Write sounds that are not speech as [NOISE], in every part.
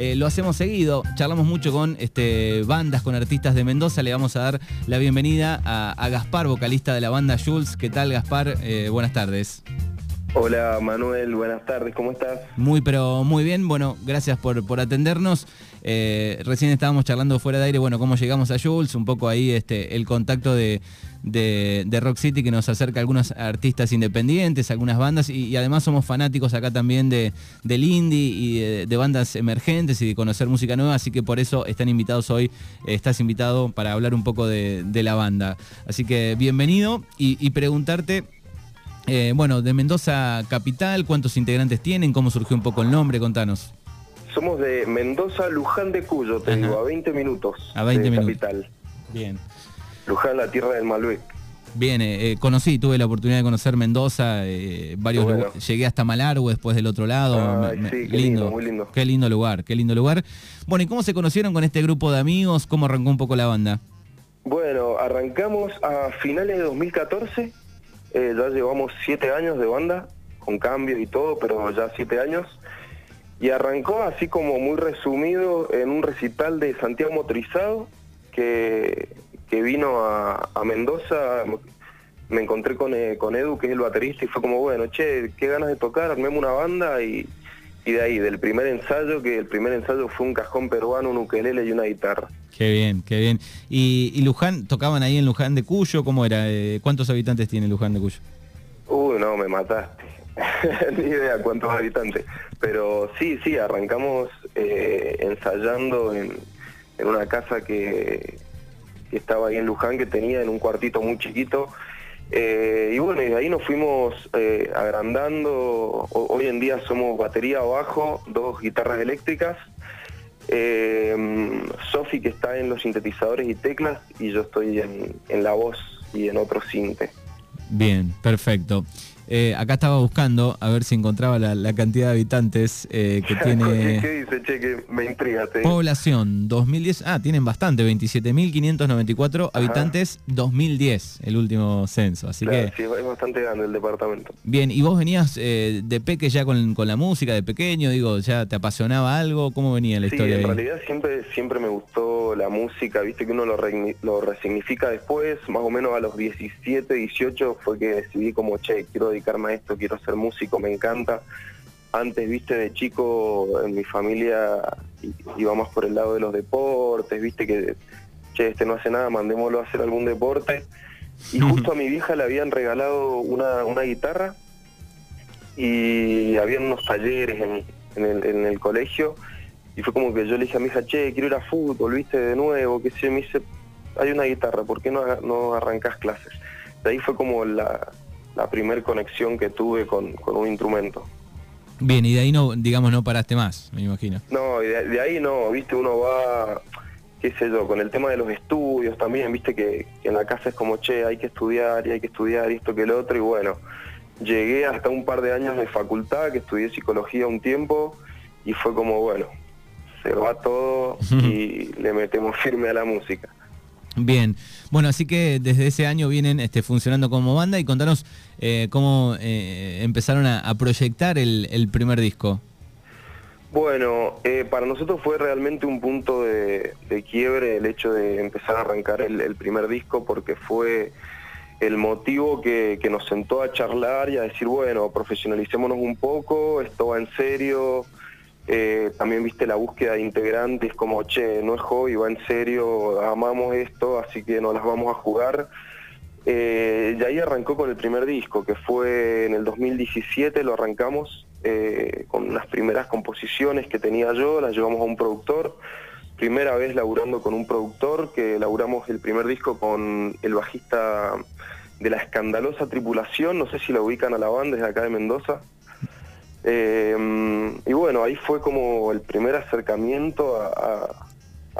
eh, lo hacemos seguido, charlamos mucho con este, bandas, con artistas de Mendoza. Le vamos a dar la bienvenida a, Gaspar, vocalista de la banda Jules. ¿Qué tal, Gaspar? Eh, buenas tardes. Hola Manuel, buenas tardes, ¿cómo estás? Muy, pero muy bien. Bueno, gracias por, por atendernos. Eh, recién estábamos charlando fuera de aire, bueno, cómo llegamos a Jules, un poco ahí este, el contacto de, Rock City que nos acerca a algunos artistas independientes, algunas bandas, y, además somos fanáticos acá también de, del indie y de, bandas emergentes y de conocer música nueva, así que por eso están invitados hoy, eh, estás invitado para hablar un poco de, la banda. Así que bienvenido y preguntarte... Eh, bueno, de Mendoza Capital, ¿cuántos integrantes tienen? ¿Cómo surgió un poco el nombre? Contanos. Somos de Mendoza, Luján de Cuyo, te digo, a 20 minutos. A 20 de minutos. Capital. Bien. Luján, la tierra del Malbec. Bien, eh, eh, conocí, tuve la oportunidad de conocer Mendoza, varios llegué hasta Malargüe después del otro lado. sí, qué lindo, muy lindo. Qué lindo lugar, qué lindo lugar. Bueno, ¿y cómo se conocieron con este grupo de amigos? ¿Cómo arrancó un poco la banda? Bueno, arrancamos a finales de 2014 eh, ya llevamos siete años de banda, con cambios y todo, pero ya siete años. Y arrancó así como muy resumido en un recital de Santiago Motorizado, que, que vino a, Mendoza. Me encontré con, eh, con Edu, que es el baterista, y fue como, bueno, che, qué ganas de tocar, armemos una banda y, y de ahí, del primer ensayo, que el primer ensayo fue un cajón peruano, un ukelele y una guitarra. Qué bien, qué bien. ¿Y, Luján, tocaban ahí en Luján de Cuyo? ¿Cómo era? Eh, ¿Cuántos habitantes tiene Luján de Cuyo? Uy, no, me mataste. [LAUGHS] Ni idea cuántos habitantes. Pero sí, sí, arrancamos eh, ensayando en, una casa que, estaba ahí en Luján, que tenía en un cuartito muy chiquito eh, y bueno, y de ahí nos fuimos agrandando. hoy en día somos batería bajo, dos guitarras eléctricas. Eh, Sofi que está en los sintetizadores y teclas y yo estoy en, en la voz y en otro sinte. Bien, perfecto. Eh, acá estaba buscando a ver si encontraba la, cantidad de habitantes eh, que [LAUGHS] tiene... ¿Qué dice, che? Que me intriga. Población 2010... Ah, tienen bastante, 27.594 habitantes 2010, el último censo. Así que... Sí, es bastante grande el departamento. Bien, ¿y vos venías eh, de peque ya con, la música, de pequeño? Digo, ¿ya te apasionaba algo? ¿Cómo venía la historia? en realidad siempre, siempre me gustó la música, viste que uno lo, lo resignifica después, más o menos a los 17, 18 fue que decidí como, che, quiero dedicarme a esto, quiero ser músico, me encanta. Antes, viste, de chico en mi familia iba más por el lado de los deportes, viste que, che, este no hace nada, mandémoslo a hacer algún deporte. Y justo a mi vieja le habían regalado una, una guitarra y había unos talleres en, el, colegio y fue como que yo le dije a mi hija, che, quiero ir a fútbol, viste, de nuevo, que si me dice, hay una guitarra, ¿por qué no, no arrancas clases? De ahí fue como la, la primer conexión que tuve con, un instrumento. Bien, y de ahí no, digamos, no paraste más, me imagino. No, de, ahí no, viste, uno va, qué sé yo, con el tema de los estudios también, viste que, en la casa es como, che, hay que estudiar y hay que estudiar esto que el otro, y bueno, llegué hasta un par de años de facultad, que estudié psicología un tiempo, y fue como, bueno, se va todo y le metemos firme a la música. Bien, bueno, así que desde ese año vienen este, funcionando como banda y contanos eh, cómo eh, empezaron a, proyectar el, primer disco. Bueno, eh, para nosotros fue realmente un punto de, quiebre el hecho de empezar a arrancar el, primer disco porque fue el motivo que, que, nos sentó a charlar y a decir, bueno, profesionalicémonos un poco, esto va en serio, eh, también viste la búsqueda de integrantes como, che, no es hobby, va en serio, amamos esto, así que nos las vamos a jugar. Eh, y ahí arrancó con el primer disco, que fue en el 2017, lo arrancamos eh, con unas primeras composiciones que tenía yo, las llevamos a un productor. Primera vez laburando con un productor, que laburamos el primer disco con el bajista de la escandalosa tripulación, no sé si lo ubican a la banda desde acá de Mendoza. Eh, y bueno, ahí fue como el primer acercamiento a,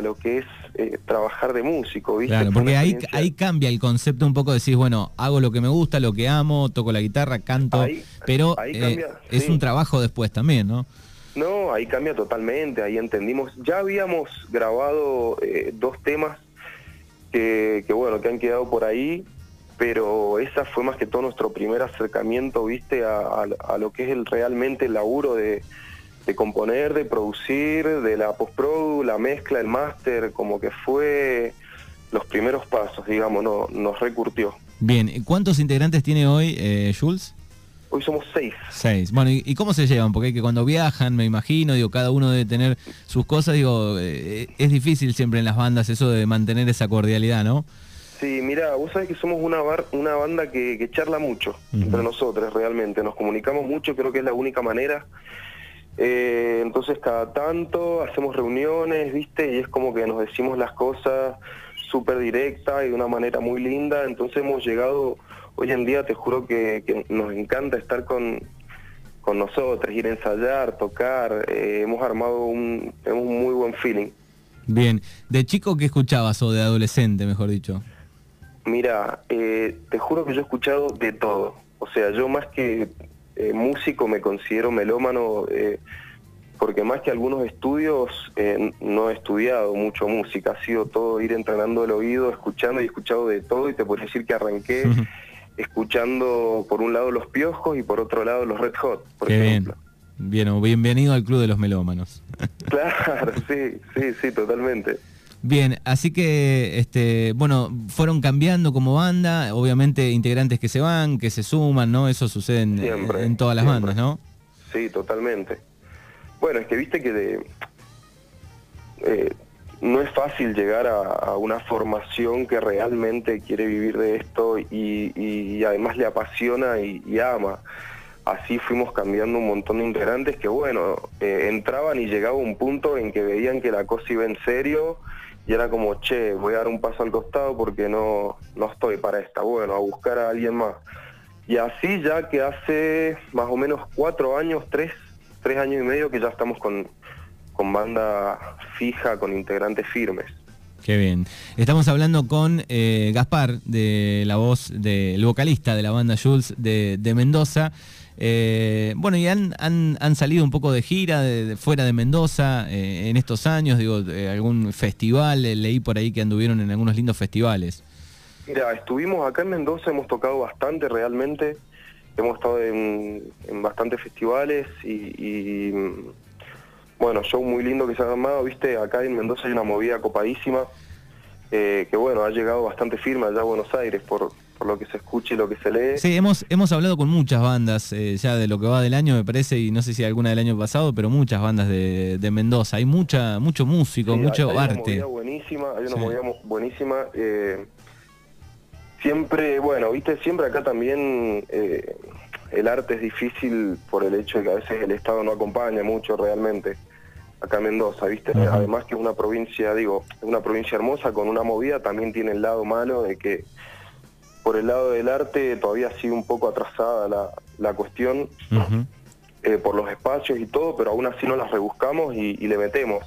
lo que es eh, trabajar de músico, ¿viste? Claro, porque ahí, ahí cambia el concepto un poco, decís, bueno, hago lo que me gusta, lo que amo, toco la guitarra, canto, pero eh, es un trabajo después también, ¿no? No, ahí cambia totalmente, ahí entendimos, ya habíamos grabado dos temas que, que, bueno, que han quedado por ahí, pero esa fue más que todo nuestro primer acercamiento, viste, a, lo que es el realmente el laburo de, de componer, de producir, de la postprodu, la mezcla, el máster, como que fue los primeros pasos, digamos, no, nos recurtió. Bien, ¿cuántos integrantes tiene hoy eh, Jules? Hoy somos seis. Seis. Bueno, ¿y, cómo se llevan? Porque que cuando viajan, me imagino, digo, cada uno debe tener sus cosas, digo, eh, es difícil siempre en las bandas eso de mantener esa cordialidad, ¿no? Sí, mira, vos sabés que somos una, una banda que, charla mucho entre nosotros, realmente. Nos comunicamos mucho, creo que es la única manera. Eh, entonces cada tanto hacemos reuniones, ¿viste? Y es como que nos decimos las cosas súper directa y de una manera muy linda. Entonces hemos llegado, hoy en día te juro que, nos encanta estar con, con nosotros, ir a ensayar, tocar. Eh, hemos armado un, un muy buen feeling. Bien, ¿de chico qué escuchabas o de adolescente, mejor dicho? Mira, eh, te juro que yo he escuchado de todo. O sea, yo más que eh, músico me considero melómano eh, porque más que algunos estudios no he estudiado mucho música. Ha sido todo ir entrenando el oído, escuchando y escuchado de todo y te puedo decir que arranqué escuchando por un lado los piojos y por otro lado los Red Hot, por ejemplo. Bien. Bien, bienvenido al Club de los Melómanos. [LAUGHS] claro, sí, sí, sí, totalmente. Bien, así que, este, bueno, fueron cambiando como banda, obviamente integrantes que se van, que se suman, ¿no? Eso sucede en, todas las bandas, ¿no? Sí, totalmente. Bueno, es que viste que de, eh, no es fácil llegar a, una formación que realmente quiere vivir de esto y, además le apasiona y, ama. Así fuimos cambiando un montón de integrantes que, bueno, eh, entraban y llegaba un punto en que veían que la cosa iba en serio y era como, che, voy a dar un paso al costado porque no, no estoy para esta, bueno, a buscar a alguien más. Y así ya que hace más o menos cuatro años, tres, tres años y medio que ya estamos con, con banda fija, con integrantes firmes. Qué bien. Estamos hablando con eh, Gaspar, de la voz del vocalista de la banda Jules de, de Mendoza. Eh, bueno, y han, han, salido un poco de gira de, fuera de Mendoza eh, en estos años, digo, algún festival, eh, leí por ahí que anduvieron en algunos lindos festivales. Mira, estuvimos acá en Mendoza, hemos tocado bastante realmente, hemos estado en, bastantes festivales y, bueno, show muy lindo que se ha armado, viste, acá en Mendoza hay una movida copadísima, que bueno, ha llegado bastante firme allá a Buenos Aires por, por lo que se escuche y lo que se lee. Sí, hemos, hemos hablado con muchas bandas eh, ya de lo que va del año, me parece, y no sé si alguna del año pasado, pero muchas bandas de, Mendoza. Hay mucha mucho músico, mucho hay arte. Una movida buenísima, hay una movida buenísima. Eh, siempre, bueno, viste, siempre acá también eh, el arte es difícil por el hecho de que a veces el Estado no acompaña mucho realmente acá en Mendoza, ¿viste? Además que es una provincia, digo, es una provincia hermosa con una movida, también tiene el lado malo de que por el lado del arte todavía sigue un poco atrasada la, cuestión eh, por los espacios y todo, pero aún así no las rebuscamos y, le metemos.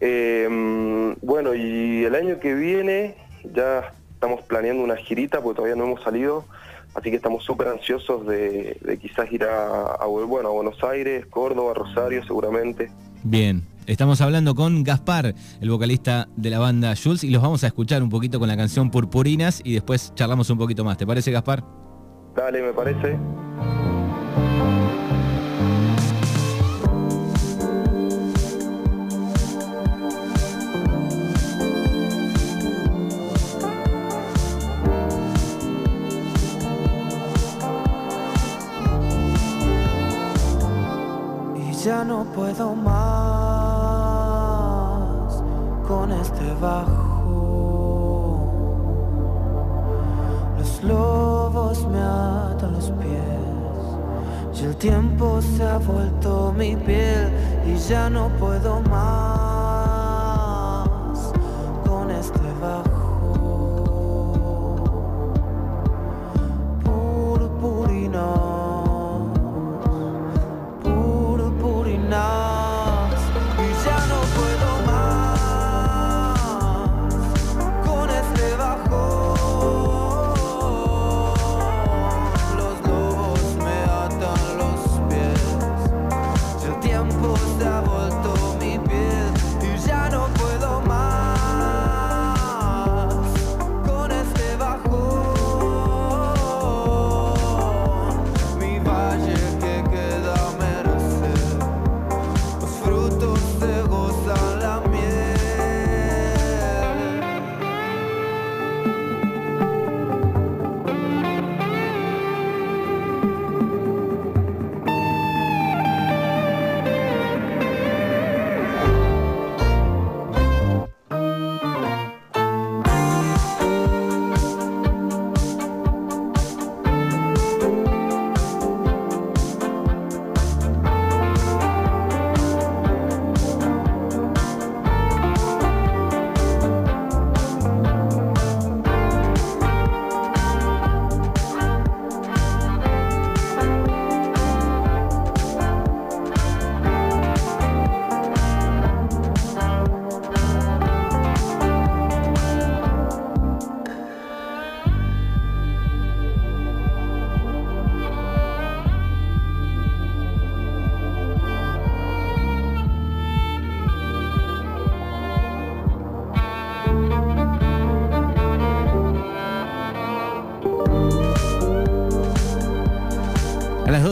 Eh, bueno, y el año que viene ya estamos planeando una girita porque todavía no hemos salido, así que estamos súper ansiosos de, quizás ir a, bueno, a Buenos Aires, Córdoba, Rosario seguramente. Bien, Estamos hablando con Gaspar, el vocalista de la banda Jules, y los vamos a escuchar un poquito con la canción Purpurinas y después charlamos un poquito más. ¿Te parece, Gaspar? Dale, me parece. Los pies. Y el tiempo se ha vuelto mi piel y ya no puedo más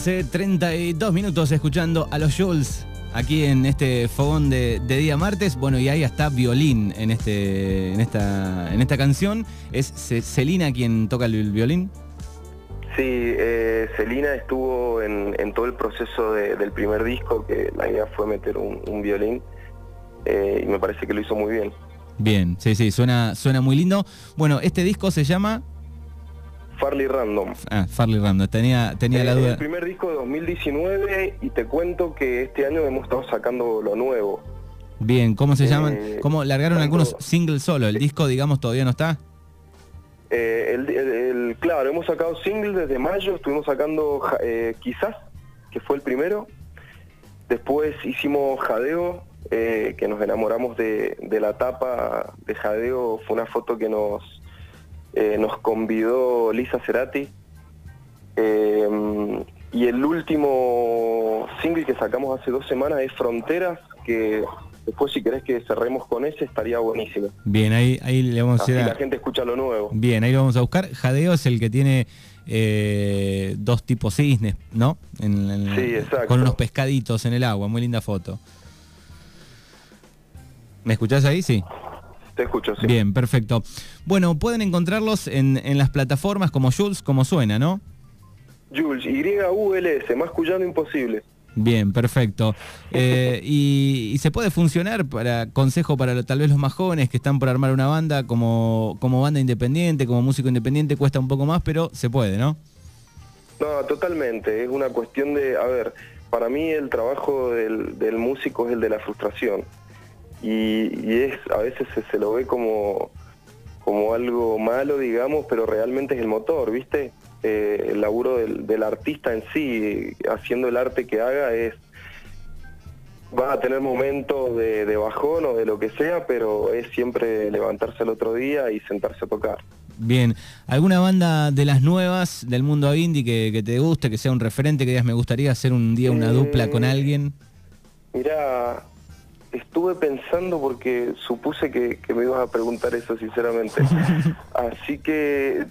12, 32 minutos escuchando a los Jules aquí en este fogón de, día martes. Bueno, y ahí está violín en, este, en, esta, en esta canción. ¿Es Celina quien toca el violín? Sí, eh, Celina estuvo en, todo el proceso del primer disco, que la idea fue meter un, violín, eh, y me parece que lo hizo muy bien. Bien, sí, sí, suena, suena muy lindo. Bueno, este disco se llama... Farley Random. Ah, Farley Random, tenía, tenía la duda. El primer disco de 2019 y te cuento que este año hemos estado sacando lo nuevo. Bien, ¿cómo se llaman? Eh, ¿Cómo largaron algunos singles solo? ¿El disco, digamos, todavía no está? Eh, el, claro, hemos sacado singles desde mayo, estuvimos sacando eh, Quizás, que fue el primero. Después hicimos Jadeo, que nos enamoramos de, de la tapa de Jadeo. Fue una foto que nos eh, nos convidó Lisa Cerati. Eh, y el último single que sacamos hace dos semanas es Fronteras, que después si querés que cerremos con ese estaría buenísimo. Bien, ahí, ahí le vamos a ir la gente escucha lo nuevo. Bien, ahí lo vamos a buscar. Jadeo es el que tiene eh, dos tipos cisnes, ¿no? sí, exacto. Con unos pescaditos en el agua, muy linda foto. ¿Me escuchás ahí? Sí. Te escucho, sí. Bien, perfecto. Bueno, pueden encontrarlos en, las plataformas como Jules, como suena, ¿no? Jules, Y-U-L-S, más cuyano imposible. Bien, perfecto. [LAUGHS] Eh, y, se puede funcionar para consejo para tal vez los más jóvenes que están por armar una banda como, como banda independiente, como músico independiente, cuesta un poco más, pero se puede, ¿no? No, totalmente. Es una cuestión de, a ver, para mí el trabajo del, del músico es el de la frustración y, es a veces se, lo ve como, como algo malo, digamos, pero realmente es el motor, ¿viste? Eh, el laburo del, artista en sí, haciendo el arte que haga, es va a tener momentos de, bajón o de lo que sea, pero es siempre levantarse al otro día y sentarse a tocar. Bien, ¿alguna banda de las nuevas del mundo indie que, te guste, que sea un referente, que digas me gustaría hacer un día una dupla con eh, alguien? Mira, estuve pensando porque supuse que, me ibas a preguntar eso, sinceramente. [LAUGHS] Así que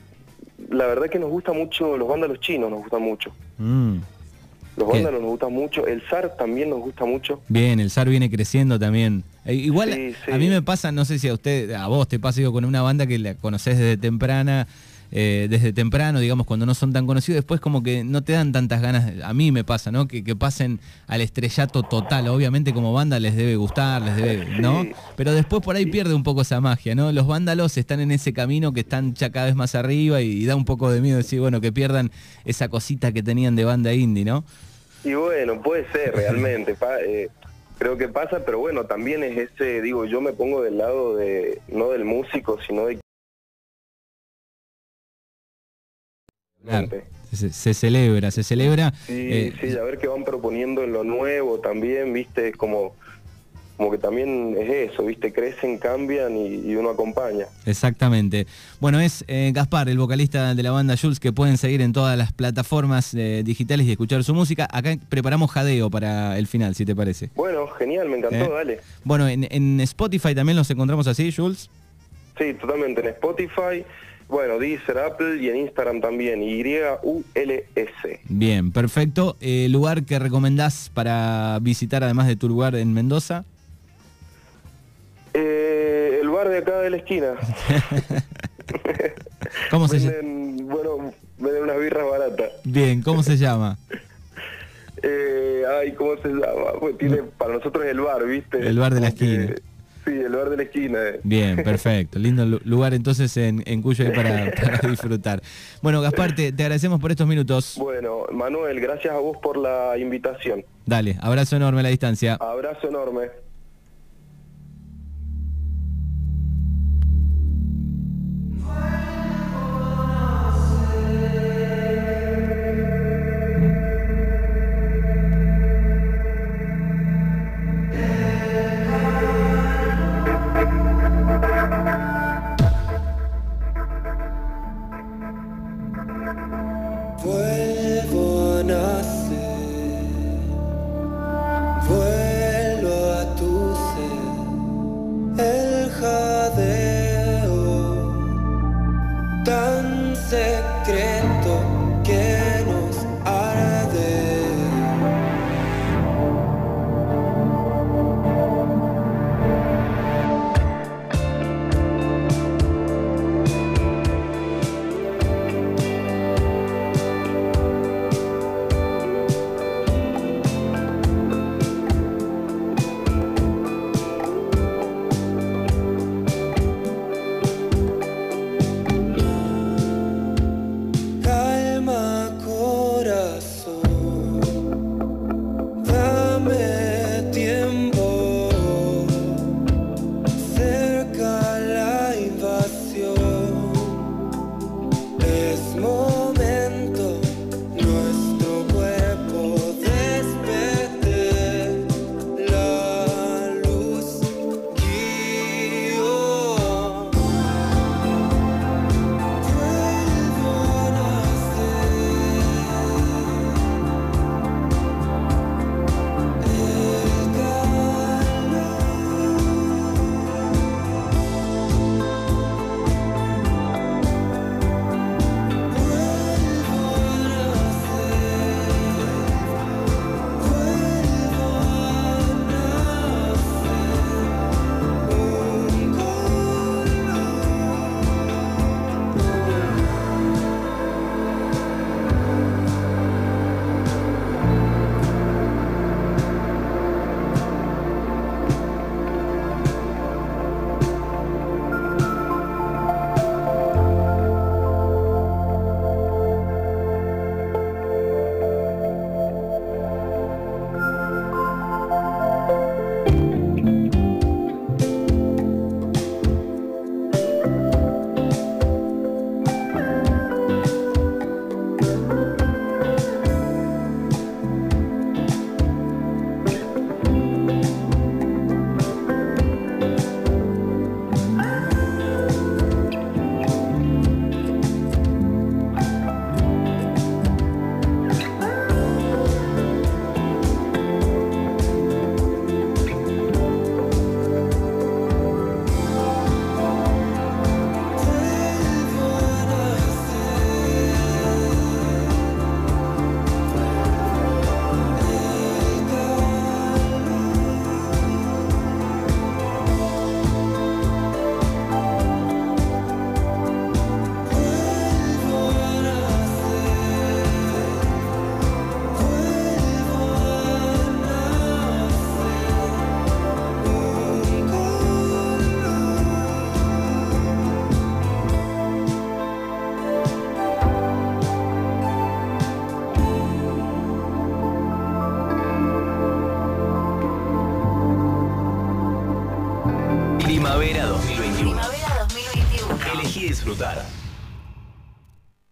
la verdad que nos gusta mucho, los vándalos chinos nos gustan mucho. Mm. Los vándalos nos gustan mucho, el SAR también nos gusta mucho. Bien, el SAR viene creciendo también. Eh, igual a mí me pasa, no sé si a usted, a vos te pasa con una banda que la conoces desde temprana eh, desde temprano, digamos, cuando no son tan conocidos, después como que no te dan tantas ganas, a mí me pasa, ¿no? Que, pasen al estrellato total, obviamente como banda les debe gustar, les debe, ¿no? Pero después por ahí pierde un poco esa magia, ¿no? Los vándalos están en ese camino que están ya cada vez más arriba y, da un poco de miedo decir, bueno, que pierdan esa cosita que tenían de banda indie, ¿no? Y bueno, puede ser realmente, eh, creo que pasa, pero bueno, también es ese, digo, yo me pongo del lado de, no del músico, sino de Se, celebra, se celebra. Sí, eh, sí, a ver qué van proponiendo en lo nuevo también, viste, como, como que también es eso, viste, crecen, cambian y, uno acompaña. Exactamente. Bueno, es eh, Gaspar, el vocalista de la banda Jules, que pueden seguir en todas las plataformas eh, digitales y escuchar su música. Acá preparamos jadeo para el final, si te parece. Bueno, genial, me encantó, dale. Bueno, en, en Spotify también los encontramos así, Jules. Sí, totalmente, en Spotify. Bueno, Deezer, Apple y en Instagram también, Y-U-L-S. Bien, perfecto. ¿El eh, lugar que recomendás para visitar además de tu lugar en Mendoza? Eh, el bar de acá de la esquina. [LAUGHS] ¿Cómo se llama? Bueno, venden unas birras baratas. Bien, ¿cómo se llama? [LAUGHS] Eh, ay, ¿cómo se llama? Pues tiene, para nosotros el bar, ¿viste? El bar de la esquina. Sí, el bar de la esquina. Eh. Bien, [LAUGHS] perfecto. Lindo lugar entonces en, en Cuyo para, [LAUGHS] para, disfrutar. Bueno, Gaspar, te, agradecemos por estos minutos. Bueno, Manuel, gracias a vos por la invitación. Dale, abrazo enorme a la distancia. Abrazo enorme.